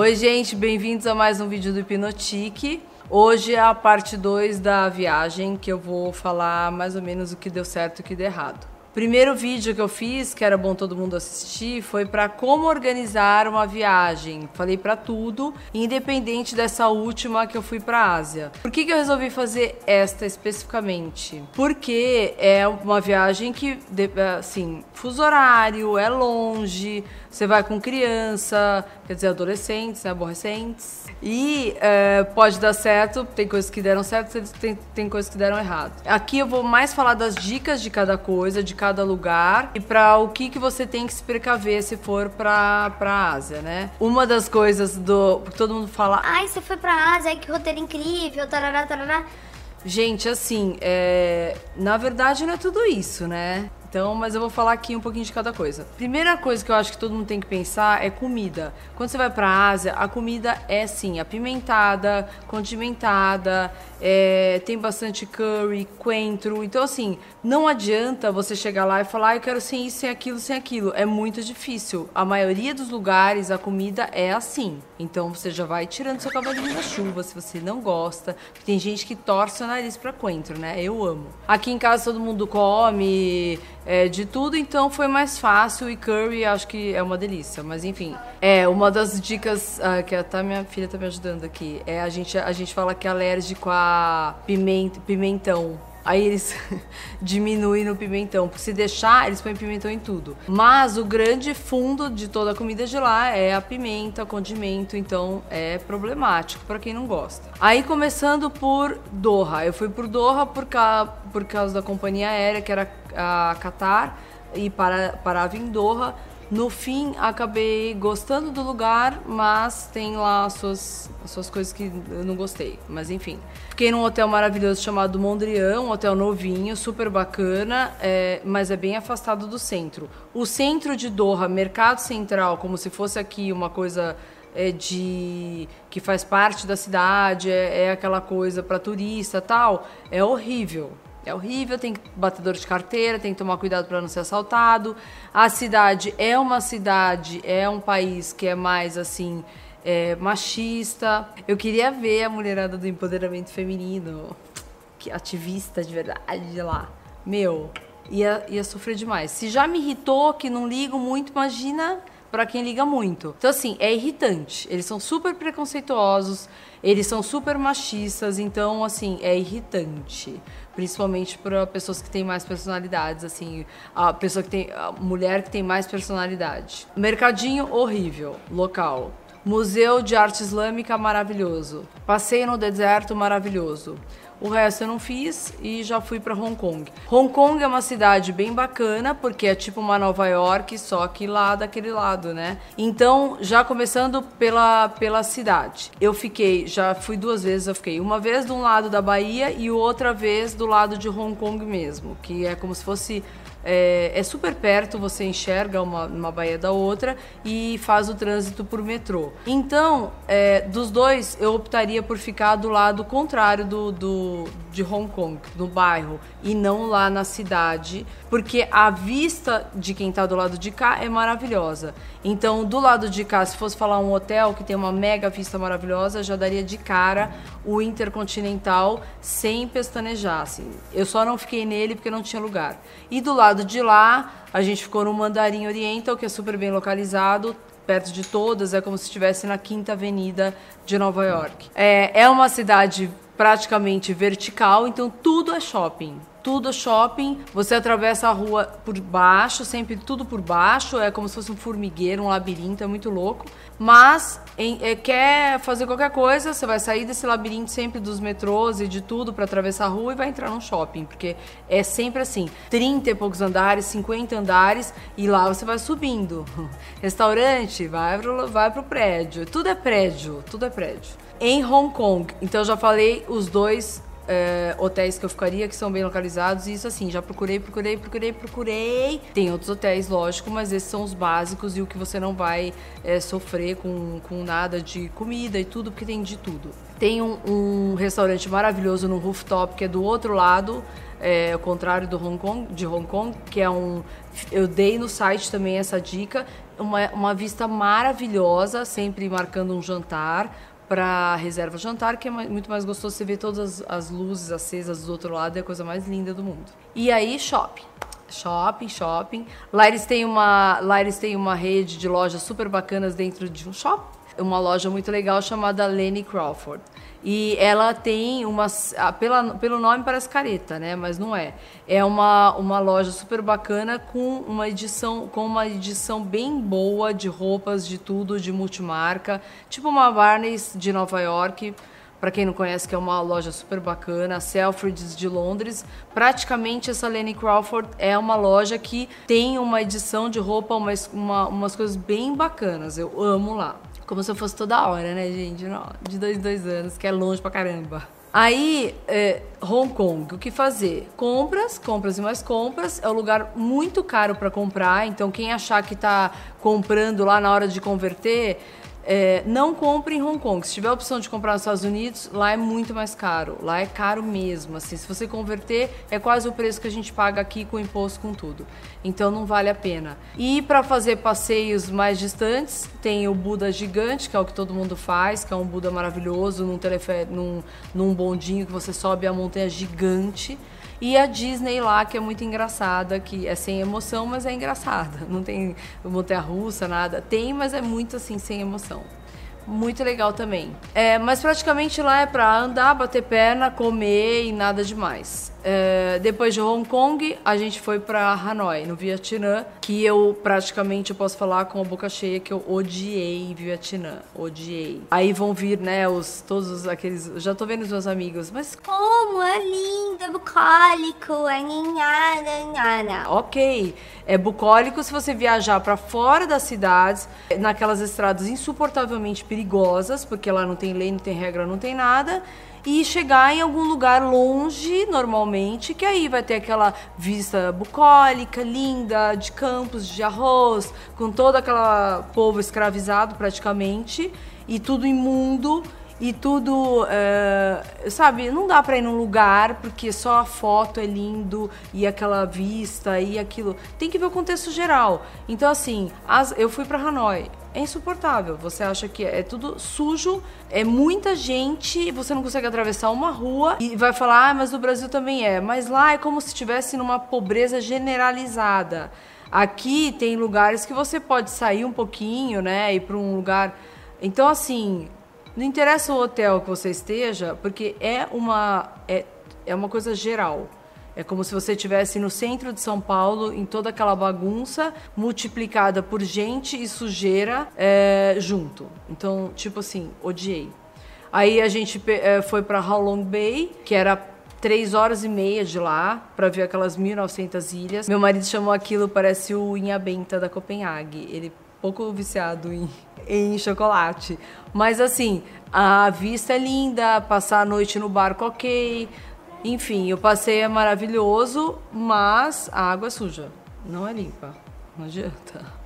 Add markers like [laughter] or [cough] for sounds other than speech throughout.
Oi, gente, bem-vindos a mais um vídeo do Hipnotique. Hoje é a parte 2 da viagem, que eu vou falar mais ou menos o que deu certo e o que deu errado. Primeiro vídeo que eu fiz, que era bom todo mundo assistir, foi para como organizar uma viagem. Falei para tudo, independente dessa última que eu fui para Ásia. Por que, que eu resolvi fazer esta especificamente? Porque é uma viagem que, assim, fuso horário, é longe, você vai com criança, quer dizer, adolescentes, né, aborrecentes. E é, pode dar certo, tem coisas que deram certo, tem, tem coisas que deram errado. Aqui eu vou mais falar das dicas de cada coisa, de cada lugar e para o que, que você tem que se precaver se for para a Ásia, né? Uma das coisas do. Todo mundo fala. Ai, você foi pra Ásia, que roteiro incrível, tarará, tarará. Gente, assim, é... na verdade não é tudo isso, né? Então, mas eu vou falar aqui um pouquinho de cada coisa. Primeira coisa que eu acho que todo mundo tem que pensar é comida. Quando você vai para a Ásia, a comida é sim apimentada, condimentada, é, tem bastante curry, coentro. Então, assim, não adianta você chegar lá e falar, ah, eu quero sem isso, sem aquilo, sem aquilo. É muito difícil. A maioria dos lugares, a comida é assim. Então, você já vai tirando seu cavalinho da chuva se você não gosta. Tem gente que torce o nariz para coentro, né? Eu amo. Aqui em casa todo mundo come é, de tudo, então foi mais fácil e curry acho que é uma delícia. Mas enfim, é uma das dicas uh, que até minha filha tá me ajudando aqui. É a gente, a gente fala que é alérgico a pimenta, pimentão. Aí eles [laughs] diminuem no pimentão. Se deixar, eles põem pimentão em tudo. Mas o grande fundo de toda a comida de lá é a pimenta, condimento. Então é problemático para quem não gosta. Aí começando por Doha. Eu fui por Doha por, ca... por causa da companhia aérea, que era a Qatar. E para, parava em Doha no fim, acabei gostando do lugar, mas tem lá as suas, as suas coisas que eu não gostei. Mas enfim. Fiquei num hotel maravilhoso chamado Mondrian, um hotel novinho, super bacana, é, mas é bem afastado do centro. O centro de Doha, mercado central, como se fosse aqui uma coisa é, de que faz parte da cidade, é, é aquela coisa para turista tal, é horrível. É horrível, tem batedor de carteira, tem que tomar cuidado para não ser assaltado. A cidade é uma cidade, é um país que é mais assim, é, machista. Eu queria ver a mulherada do empoderamento feminino, que ativista de verdade lá. Meu, ia, ia sofrer demais. Se já me irritou, que não ligo muito, imagina para quem liga muito. Então, assim, é irritante. Eles são super preconceituosos, eles são super machistas, então, assim, é irritante. Principalmente para pessoas que têm mais personalidades, assim, a pessoa que tem. A mulher que tem mais personalidade. Mercadinho horrível, local. Museu de Arte Islâmica maravilhoso. Passeio no deserto maravilhoso. O resto eu não fiz e já fui para Hong Kong. Hong Kong é uma cidade bem bacana porque é tipo uma Nova York, só que lá daquele lado, né? Então, já começando pela, pela cidade. Eu fiquei, já fui duas vezes, eu fiquei uma vez de um lado da Bahia e outra vez do lado de Hong Kong mesmo, que é como se fosse é, é, super perto, você enxerga uma, uma baía da outra e faz o trânsito por metrô. Então, é, dos dois, eu optaria por ficar do lado contrário do, do, de Hong Kong, no bairro, e não lá na cidade, porque a vista de quem está do lado de cá é maravilhosa. Então, do lado de cá, se fosse falar um hotel que tem uma mega vista maravilhosa, já daria de cara o Intercontinental sem pestanejar. Assim. Eu só não fiquei nele porque não tinha lugar. E do lado de lá, a gente ficou no Mandarim Oriental, que é super bem localizado, perto de todas, é como se estivesse na Quinta Avenida de Nova York. É, é uma cidade praticamente vertical, então tudo é shopping tudo shopping, você atravessa a rua por baixo, sempre tudo por baixo, é como se fosse um formigueiro, um labirinto, é muito louco. Mas em, é, quer fazer qualquer coisa, você vai sair desse labirinto sempre dos metrôs e de tudo para atravessar a rua e vai entrar num shopping, porque é sempre assim, 30 e poucos andares, 50 andares e lá você vai subindo. [laughs] Restaurante, vai pro, vai pro prédio, tudo é prédio, tudo é prédio. Em Hong Kong, então eu já falei os dois é, hotéis que eu ficaria que são bem localizados. E isso assim, já procurei, procurei, procurei, procurei. Tem outros hotéis, lógico, mas esses são os básicos e o que você não vai é, sofrer com, com nada de comida e tudo, porque tem de tudo. Tem um, um restaurante maravilhoso no rooftop que é do outro lado. É, ao contrário do Hong Kong, de Hong Kong, que é um. Eu dei no site também essa dica. uma, uma vista maravilhosa, sempre marcando um jantar para reserva jantar, que é muito mais gostoso você ver todas as, as luzes acesas do outro lado, é a coisa mais linda do mundo. E aí, shopping. Shopping, shopping. Lá eles têm uma, lá eles têm uma rede de lojas super bacanas dentro de um shopping. Uma loja muito legal chamada Lenny Crawford. E ela tem uma. Pela, pelo nome parece careta, né? Mas não é. É uma, uma loja super bacana com uma edição com uma edição bem boa de roupas, de tudo, de multimarca. Tipo uma Barney's de Nova York. Para quem não conhece, que é uma loja super bacana, Selfridges de Londres. Praticamente essa Lenny Crawford é uma loja que tem uma edição de roupa, umas, uma, umas coisas bem bacanas. Eu amo lá. Como se eu fosse toda hora, né, gente? De dois em dois anos, que é longe pra caramba. Aí, é, Hong Kong, o que fazer? Compras, compras e mais compras. É um lugar muito caro para comprar, então quem achar que está comprando lá na hora de converter, é, não compre em Hong Kong. Se tiver a opção de comprar nos Estados Unidos, lá é muito mais caro. Lá é caro mesmo. Assim, se você converter, é quase o preço que a gente paga aqui com imposto, com tudo. Então não vale a pena. E para fazer passeios mais distantes, tem o Buda gigante, que é o que todo mundo faz, que é um Buda maravilhoso, num, num, num bondinho que você sobe a montanha gigante. E a Disney lá, que é muito engraçada, que é sem emoção, mas é engraçada. [laughs] Não tem montanha russa, nada. Tem, mas é muito assim, sem emoção muito legal também. É, mas praticamente lá é para andar, bater perna, comer e nada demais. É, depois de Hong Kong, a gente foi para Hanoi, no Vietnã, que eu praticamente eu posso falar com a boca cheia que eu odiei Vietnã, odiei. Aí vão vir, né, os todos aqueles, já tô vendo os meus amigos, mas como é lindo, é bucólico, é nhanha, OK, é bucólico se você viajar para fora das cidades, naquelas estradas insuportavelmente perigosas, porque lá não tem lei, não tem regra, não tem nada e chegar em algum lugar longe, normalmente, que aí vai ter aquela vista bucólica, linda, de campos de arroz, com todo aquele povo escravizado praticamente, e tudo imundo, e tudo, é, sabe, não dá para ir num lugar porque só a foto é lindo e aquela vista e aquilo. Tem que ver o contexto geral. Então, assim, as, eu fui para Hanoi é insuportável. Você acha que é tudo sujo, é muita gente, você não consegue atravessar uma rua e vai falar, ah, mas no Brasil também é. Mas lá é como se estivesse numa pobreza generalizada. Aqui tem lugares que você pode sair um pouquinho, né, ir para um lugar. Então, assim, não interessa o hotel que você esteja, porque é uma é, é uma coisa geral. É como se você estivesse no centro de São Paulo, em toda aquela bagunça, multiplicada por gente e sujeira é, junto. Então, tipo assim, odiei. Aí a gente é, foi para Halong Bay, que era três horas e meia de lá para ver aquelas 1.900 ilhas. Meu marido chamou aquilo, parece o Inhabenta da Copenhague. Ele pouco viciado em, em chocolate. Mas assim, a vista é linda, passar a noite no barco ok, enfim, o passeio é maravilhoso, mas a água é suja, não é limpa, não adianta.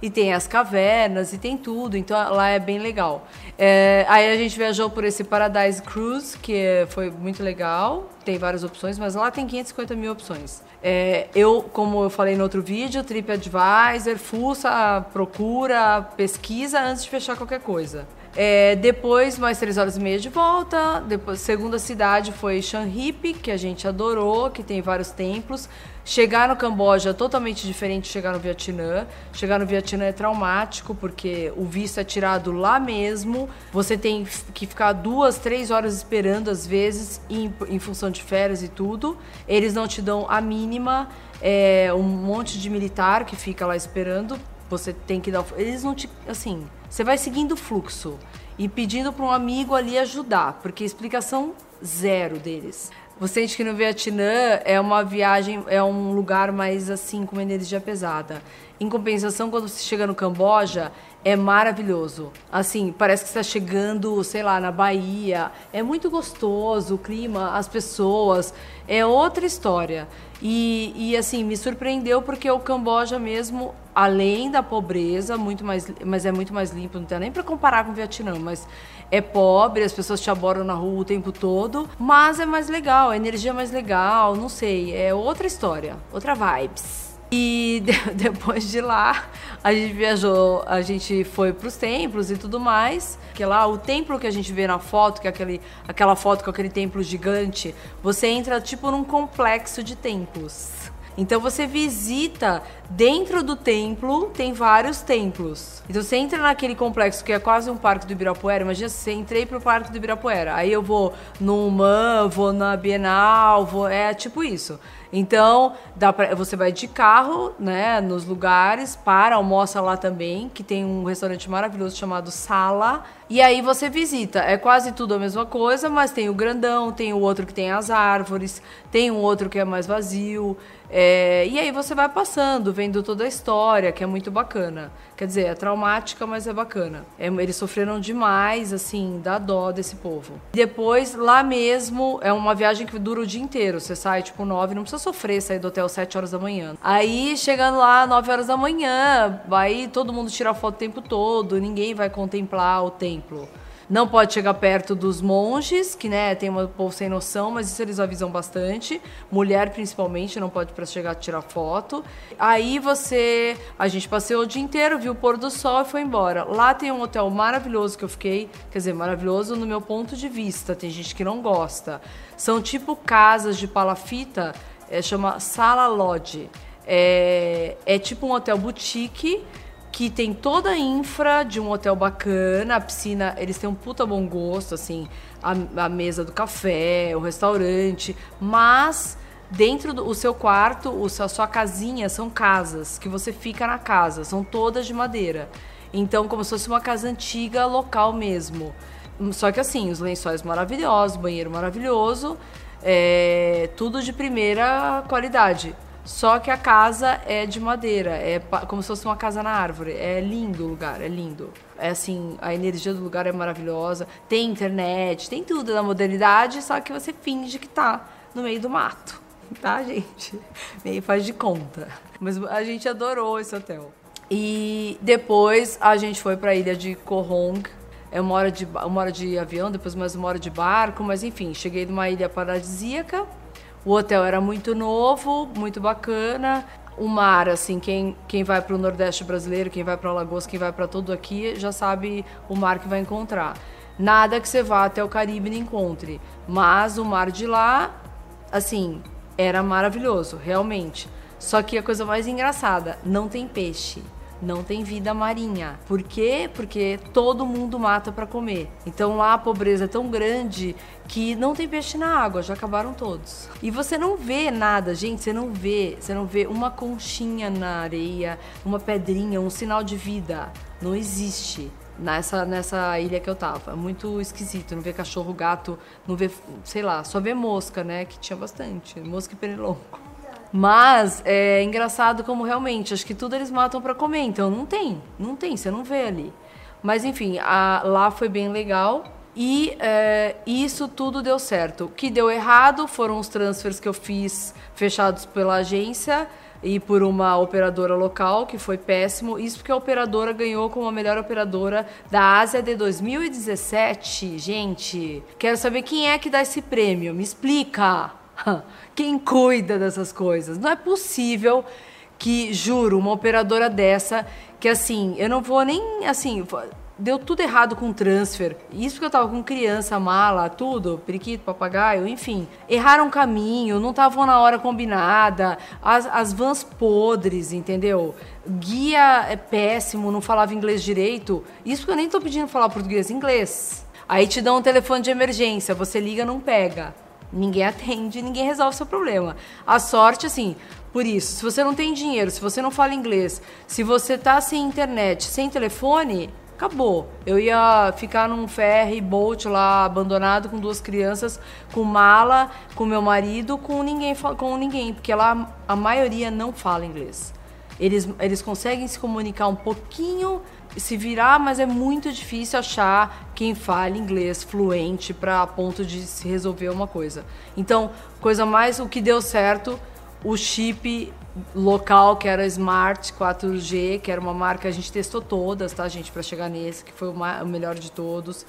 E tem as cavernas e tem tudo, então lá é bem legal. É, aí a gente viajou por esse Paradise Cruise, que foi muito legal, tem várias opções, mas lá tem 550 mil opções. É, eu, como eu falei no outro vídeo, TripAdvisor, fuça, procura, pesquisa antes de fechar qualquer coisa. É, depois, mais três horas e meia de volta. Depois, segunda cidade foi Shanhip, que a gente adorou, que tem vários templos. Chegar no Camboja é totalmente diferente de chegar no Vietnã. Chegar no Vietnã é traumático, porque o visto é tirado lá mesmo. Você tem que ficar duas, três horas esperando, às vezes, em, em função de férias e tudo. Eles não te dão a mínima. É um monte de militar que fica lá esperando. Você tem que dar. Eles não te. Assim você vai seguindo o fluxo e pedindo para um amigo ali ajudar, porque explicação zero deles. Você sente que no Vietnã é uma viagem, é um lugar mais assim, com uma energia pesada. Em compensação, quando você chega no Camboja, é maravilhoso. Assim, parece que está chegando, sei lá, na Bahia. É muito gostoso o clima, as pessoas. É outra história. E, e assim, me surpreendeu porque o Camboja mesmo, além da pobreza, muito mais, mas é muito mais limpo, não tem nem para comparar com o Vietnã, mas é pobre, as pessoas te abordam na rua o tempo todo, mas é mais legal, a energia é mais legal, não sei, é outra história, outra vibes. E [laughs] de- depois de lá, a gente viajou, a gente foi pros templos e tudo mais. Que lá, o templo que a gente vê na foto, que é aquele, aquela foto com aquele templo gigante, você entra tipo num complexo de templos. Então você visita dentro do templo, tem vários templos. Então você entra naquele complexo que é quase um parque do Ibirapuera. Imagina se entrei pro parque do Ibirapuera. Aí eu vou no Man, vou na Bienal, vou, é tipo isso. Então, dá pra, você vai de carro, né, nos lugares, para, almoça lá também, que tem um restaurante maravilhoso chamado Sala. E aí você visita. É quase tudo a mesma coisa, mas tem o grandão, tem o outro que tem as árvores, tem um outro que é mais vazio. É, e aí você vai passando, vendo toda a história, que é muito bacana. Quer dizer, é traumática, mas é bacana. É, eles sofreram demais, assim, dá dó desse povo. Depois, lá mesmo, é uma viagem que dura o dia inteiro. Você sai, tipo, nove, não precisa sofrer sair do hotel sete horas da manhã. Aí, chegando lá, nove horas da manhã, aí todo mundo tira foto o tempo todo, ninguém vai contemplar o templo. Não pode chegar perto dos monges, que né, tem um povo sem noção, mas isso eles avisam bastante. Mulher, principalmente, não pode para chegar tirar foto. Aí você. A gente passeou o dia inteiro, viu o pôr do sol e foi embora. Lá tem um hotel maravilhoso que eu fiquei, quer dizer, maravilhoso no meu ponto de vista. Tem gente que não gosta. São tipo casas de palafita, é, chama Sala Lodge. É, é tipo um hotel boutique que tem toda a infra de um hotel bacana, a piscina, eles têm um puta bom gosto, assim, a, a mesa do café, o restaurante, mas dentro do seu quarto, o, a sua casinha são casas que você fica na casa, são todas de madeira. Então, como se fosse uma casa antiga, local mesmo. Só que assim, os lençóis maravilhosos, banheiro maravilhoso, é, tudo de primeira qualidade. Só que a casa é de madeira, é como se fosse uma casa na árvore. É lindo o lugar, é lindo. É assim, a energia do lugar é maravilhosa. Tem internet, tem tudo da modernidade, só que você finge que tá no meio do mato, [laughs] tá, gente? Meio faz de conta. Mas a gente adorou esse hotel. E depois a gente foi para a ilha de Korong. É uma hora, de, uma hora de avião, depois mais uma hora de barco, mas enfim, cheguei numa ilha paradisíaca. O hotel era muito novo, muito bacana. O mar, assim, quem, quem vai para o Nordeste brasileiro, quem vai para Alagoas, quem vai para tudo aqui, já sabe o mar que vai encontrar. Nada que você vá até o Caribe e encontre. Mas o mar de lá, assim, era maravilhoso, realmente. Só que a coisa mais engraçada, não tem peixe. Não tem vida marinha. Por quê? Porque todo mundo mata para comer. Então lá a pobreza é tão grande que não tem peixe na água, já acabaram todos. E você não vê nada, gente, você não vê, você não vê uma conchinha na areia, uma pedrinha, um sinal de vida. Não existe nessa, nessa ilha que eu tava. É muito esquisito, não vê cachorro, gato, não vê, sei lá, só vê mosca, né? Que tinha bastante, mosca e pernilongo. Mas é engraçado como realmente, acho que tudo eles matam para comer, então não tem, não tem, você não vê ali. Mas enfim, a- lá foi bem legal e é, isso tudo deu certo. O que deu errado foram os transfers que eu fiz fechados pela agência e por uma operadora local, que foi péssimo. Isso porque a operadora ganhou como a melhor operadora da Ásia de 2017. Gente, quero saber quem é que dá esse prêmio. Me explica. [laughs] Quem cuida dessas coisas? Não é possível que, juro, uma operadora dessa, que assim, eu não vou nem assim. Deu tudo errado com o transfer. Isso porque eu tava com criança, mala, tudo, periquito, papagaio, enfim. Erraram o caminho, não estavam na hora combinada, as, as vans podres, entendeu? Guia é péssimo, não falava inglês direito. Isso porque eu nem tô pedindo falar português, inglês. Aí te dão um telefone de emergência, você liga, não pega. Ninguém atende, ninguém resolve seu problema. A sorte, assim, por isso, se você não tem dinheiro, se você não fala inglês, se você tá sem internet, sem telefone, acabou. Eu ia ficar num ferry boat lá abandonado com duas crianças, com mala, com meu marido, com ninguém, com ninguém, porque lá a maioria não fala inglês. Eles, eles conseguem se comunicar um pouquinho, se virar, mas é muito difícil achar quem fale inglês fluente para ponto de se resolver uma coisa. Então, coisa mais o que deu certo, o chip local que era Smart 4G, que era uma marca a gente testou todas, tá, gente, para chegar nesse, que foi o, o melhor de todos.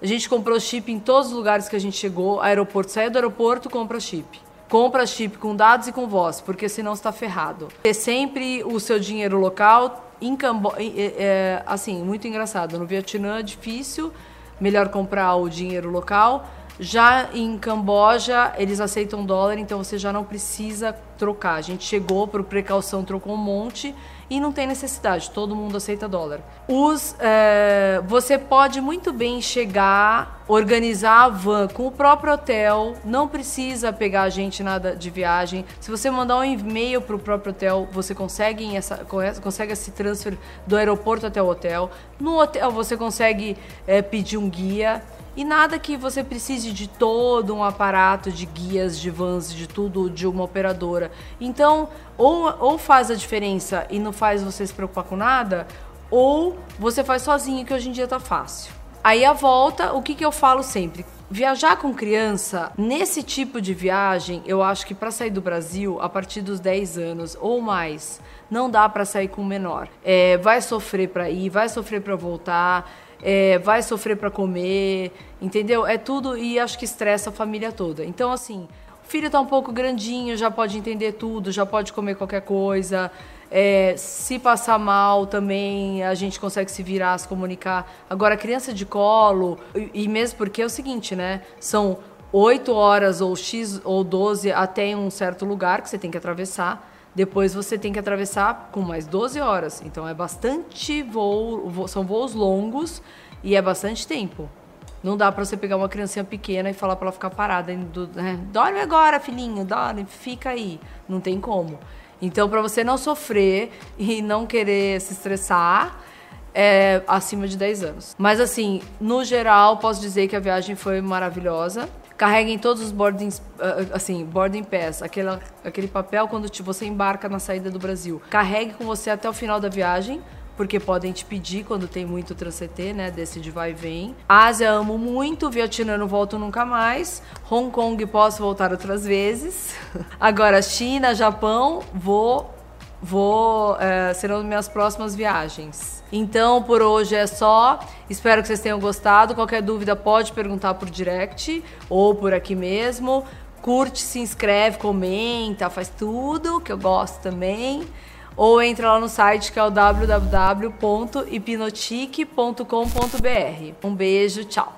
A gente comprou chip em todos os lugares que a gente chegou, aeroporto, saia do aeroporto, compra chip. Compra chip com dados e com voz, porque senão está ferrado. Ter sempre o seu dinheiro local em Cambo... É, assim, muito engraçado. No Vietnã é difícil, melhor comprar o dinheiro local. Já em Camboja, eles aceitam dólar, então você já não precisa trocar. A gente chegou por precaução, trocou um monte e não tem necessidade, todo mundo aceita dólar. Os, é, você pode muito bem chegar, organizar a van com o próprio hotel, não precisa pegar a gente nada de viagem. Se você mandar um e-mail para o próprio hotel, você consegue, essa, consegue esse transfer do aeroporto até o hotel. No hotel você consegue é, pedir um guia. E nada que você precise de todo um aparato de guias, de vans, de tudo de uma operadora. Então, ou, ou faz a diferença e não faz você se preocupar com nada, ou você faz sozinho, que hoje em dia tá fácil. Aí a volta, o que, que eu falo sempre? Viajar com criança, nesse tipo de viagem, eu acho que para sair do Brasil, a partir dos 10 anos ou mais, não dá para sair com menor. É, vai sofrer para ir, vai sofrer para voltar é, vai sofrer para comer, entendeu? É tudo e acho que estressa a família toda. Então, assim, o filho tá um pouco grandinho, já pode entender tudo, já pode comer qualquer coisa. É, se passar mal também, a gente consegue se virar, se comunicar. Agora, criança de colo, e, e mesmo porque é o seguinte, né? São 8 horas ou X ou 12 até um certo lugar que você tem que atravessar. Depois você tem que atravessar com mais 12 horas. Então é bastante voo, são voos longos e é bastante tempo. Não dá para você pegar uma criancinha pequena e falar para ela ficar parada. Né? Dorme agora, filhinho, dorme, fica aí. Não tem como. Então, para você não sofrer [laughs] e não querer se estressar, é acima de 10 anos. Mas assim, no geral, posso dizer que a viagem foi maravilhosa. Carreguem todos os boarding, ah, ah, assim, boarding pass, aquele, aquele papel quando você embarca na saída do Brasil. Carregue com você até o final da viagem, porque podem te pedir quando tem muito transcT, né? Desse de vai e vem. Ásia amo muito, Vietnã não volto nunca mais. Hong Kong posso voltar outras vezes. [laughs] Agora China, Japão, vou vou é, serão minhas próximas viagens. Então, por hoje é só. Espero que vocês tenham gostado. Qualquer dúvida pode perguntar por direct ou por aqui mesmo. Curte, se inscreve, comenta, faz tudo que eu gosto também. Ou entra lá no site que é o www.hipnotique.com.br. Um beijo, tchau.